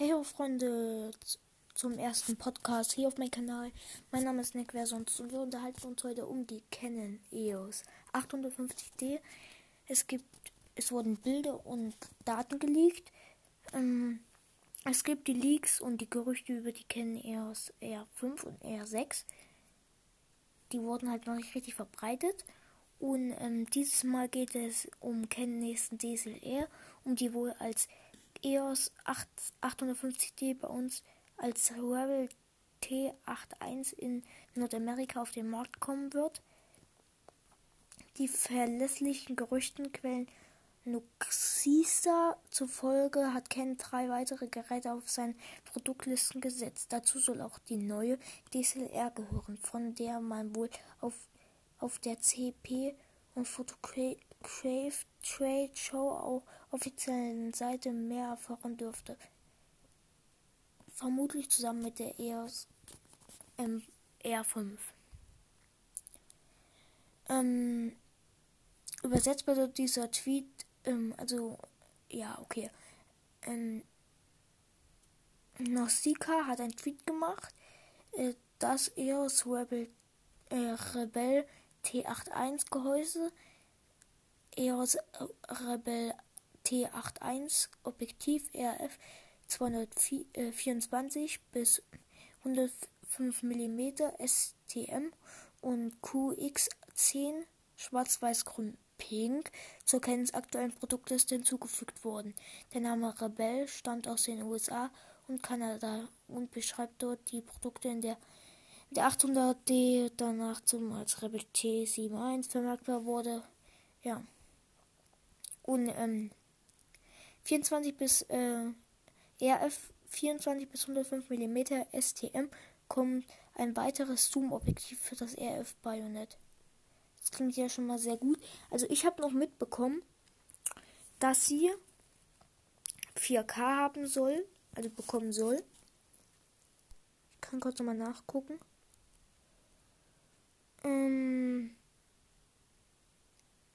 Hey ho Freunde zum ersten Podcast hier auf meinem Kanal. Mein Name ist Nick Versons und wir unterhalten uns heute um die Canon EOS 850D. Es gibt, es wurden Bilder und Daten geleakt. Ähm, es gibt die Leaks und die Gerüchte über die Canon EOS R5 und R6. Die wurden halt noch nicht richtig verbreitet. Und ähm, dieses Mal geht es um Canon nächsten DSLR, um die wohl als EOS 8, 850D bei uns als Rebel T81 in Nordamerika auf den Markt kommen wird. Die verlässlichen Gerüchtenquellen Nuxisa zufolge hat Ken drei weitere Geräte auf seine Produktlisten gesetzt. Dazu soll auch die neue DSLR gehören, von der man wohl auf, auf der CP und Photograph Trade Show offiziellen Seite mehr erfahren dürfte. Vermutlich zusammen mit der EOS ähm, R5. Ähm, übersetzt bedeutet dieser Tweet, ähm, also, ja, okay. Ähm, Nausicaa hat einen Tweet gemacht, äh, das EOS Rebel, äh, Rebel T81 Gehäuse EOS Rebel T81 Objektiv RF 224 bis 105 mm STM und QX10 schwarz-weiß-grün pink zur Kenntnis aktuellen Produktliste hinzugefügt worden. Der Name Rebel stammt aus den USA und Kanada und beschreibt dort die Produkte in der der 800D danach zum als Rebel T71 vermerkbar wurde. Ja. Und ähm, 24 bis äh, RF 24 bis 105 mm STM kommt ein weiteres Zoom-Objektiv für das RF Bayonet. Das klingt ja schon mal sehr gut. Also ich habe noch mitbekommen, dass sie 4K haben soll, also bekommen soll. Ich kann kurz nochmal nachgucken. Ähm,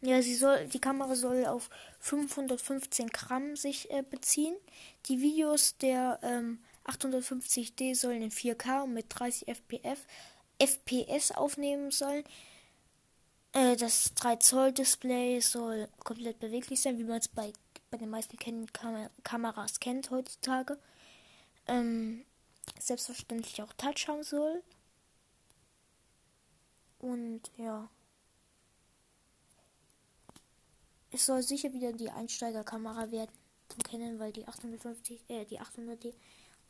ja, sie soll, die Kamera soll auf 515 Gramm sich äh, beziehen. Die Videos der ähm, 850D sollen in 4K und mit 30 FPF, FPS aufnehmen sollen. Äh, das 3 Zoll Display soll komplett beweglich sein, wie man es bei, bei den meisten Kam Kameras kennt heutzutage. Ähm, selbstverständlich auch Touch haben soll. Und ja. Es soll sicher wieder die Einsteigerkamera werden zum Kennen, weil die 850, äh, die 800D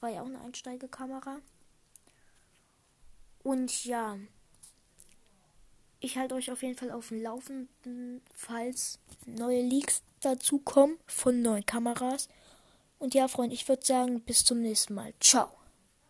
war ja auch eine Einsteigerkamera. Und ja, ich halte euch auf jeden Fall auf dem Laufenden, falls neue Leaks dazu kommen von neuen Kameras. Und ja, Freunde, ich würde sagen, bis zum nächsten Mal. Ciao.